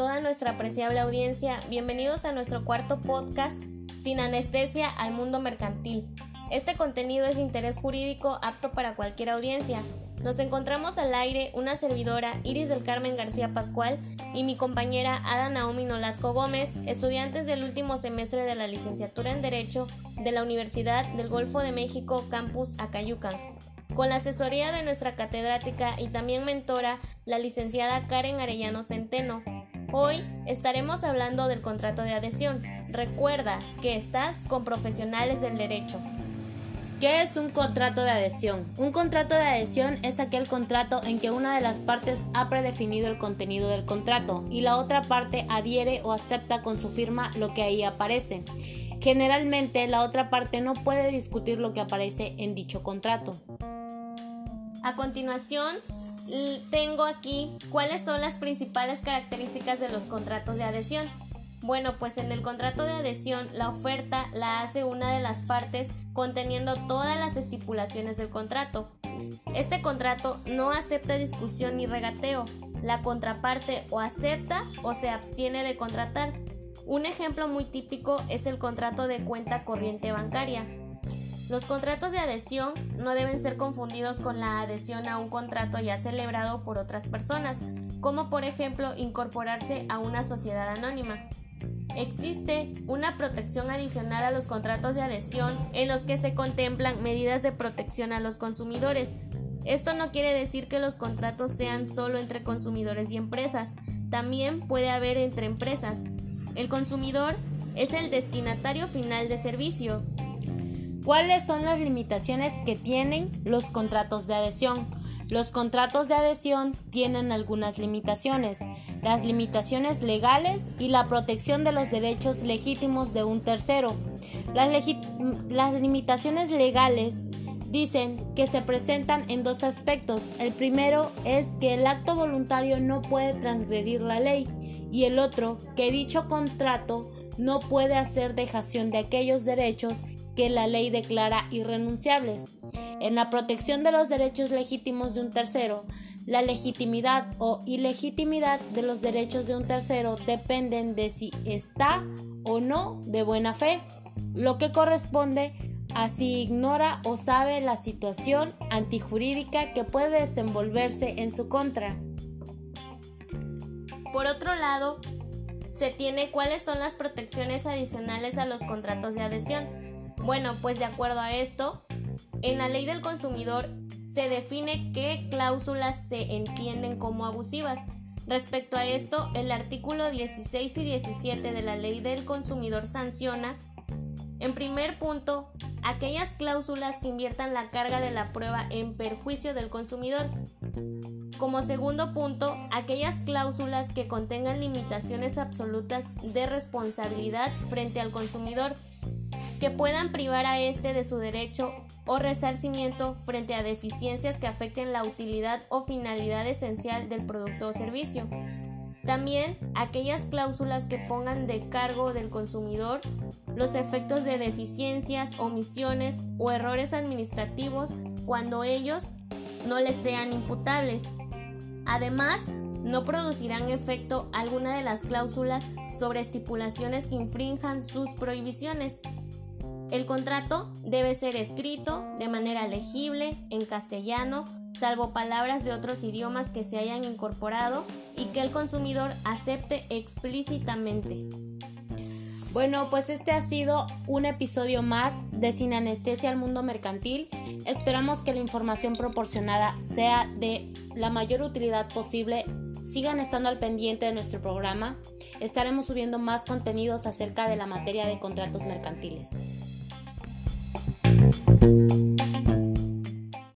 toda nuestra apreciable audiencia, bienvenidos a nuestro cuarto podcast Sin anestesia al mundo mercantil. Este contenido es de interés jurídico apto para cualquier audiencia. Nos encontramos al aire una servidora Iris del Carmen García Pascual y mi compañera Ada Naomi Nolasco Gómez, estudiantes del último semestre de la licenciatura en Derecho de la Universidad del Golfo de México Campus Acayucan con la asesoría de nuestra catedrática y también mentora, la licenciada Karen Arellano Centeno. Hoy estaremos hablando del contrato de adhesión. Recuerda que estás con profesionales del derecho. ¿Qué es un contrato de adhesión? Un contrato de adhesión es aquel contrato en que una de las partes ha predefinido el contenido del contrato y la otra parte adhiere o acepta con su firma lo que ahí aparece. Generalmente la otra parte no puede discutir lo que aparece en dicho contrato. A continuación, tengo aquí cuáles son las principales características de los contratos de adhesión. Bueno, pues en el contrato de adhesión la oferta la hace una de las partes conteniendo todas las estipulaciones del contrato. Este contrato no acepta discusión ni regateo. La contraparte o acepta o se abstiene de contratar. Un ejemplo muy típico es el contrato de cuenta corriente bancaria. Los contratos de adhesión no deben ser confundidos con la adhesión a un contrato ya celebrado por otras personas, como por ejemplo incorporarse a una sociedad anónima. Existe una protección adicional a los contratos de adhesión en los que se contemplan medidas de protección a los consumidores. Esto no quiere decir que los contratos sean solo entre consumidores y empresas, también puede haber entre empresas. El consumidor es el destinatario final de servicio ¿Cuáles son las limitaciones que tienen los contratos de adhesión? Los contratos de adhesión tienen algunas limitaciones, las limitaciones legales y la protección de los derechos legítimos de un tercero. Las, limitaciones legales dicen que se presentan en dos aspectos. El primero es que el acto voluntario no puede transgredir la ley y el otro que dicho contrato no puede hacer dejación de aquellos derechos que la ley declara irrenunciables. En la protección de los derechos legítimos de un tercero, la legitimidad o ilegitimidad de los derechos de un tercero dependen de si está o no de buena fe, lo que corresponde a si ignora o sabe la situación antijurídica que puede desenvolverse en su contra. Por otro lado, se tiene cuáles son las protecciones adicionales a los contratos de adhesión. Bueno, pues de acuerdo a esto, en la ley del consumidor se define qué cláusulas se entienden como abusivas. Respecto a esto, el artículo 16 y 17 de la ley del consumidor sanciona, en primer punto, aquellas cláusulas que inviertan la carga de la prueba en perjuicio del consumidor. Como segundo punto, aquellas cláusulas que contengan limitaciones absolutas de responsabilidad frente al consumidor que puedan privar a éste de su derecho o resarcimiento frente a deficiencias que afecten la utilidad o finalidad esencial del producto o servicio. También aquellas cláusulas que pongan de cargo del consumidor los efectos de deficiencias, omisiones o errores administrativos cuando ellos no les sean imputables. Además, no producirán efecto alguna de las cláusulas sobre estipulaciones que infrinjan sus prohibiciones. El contrato debe ser escrito de manera legible en castellano, salvo palabras de otros idiomas que se hayan incorporado y que el consumidor acepte explícitamente. Bueno, pues este ha sido un episodio más de Sin Anestesia al Mundo Mercantil. Esperamos que la información proporcionada sea de la mayor utilidad posible. Sigan estando al pendiente de nuestro programa. Estaremos subiendo más contenidos acerca de la materia de contratos mercantiles. Thank you.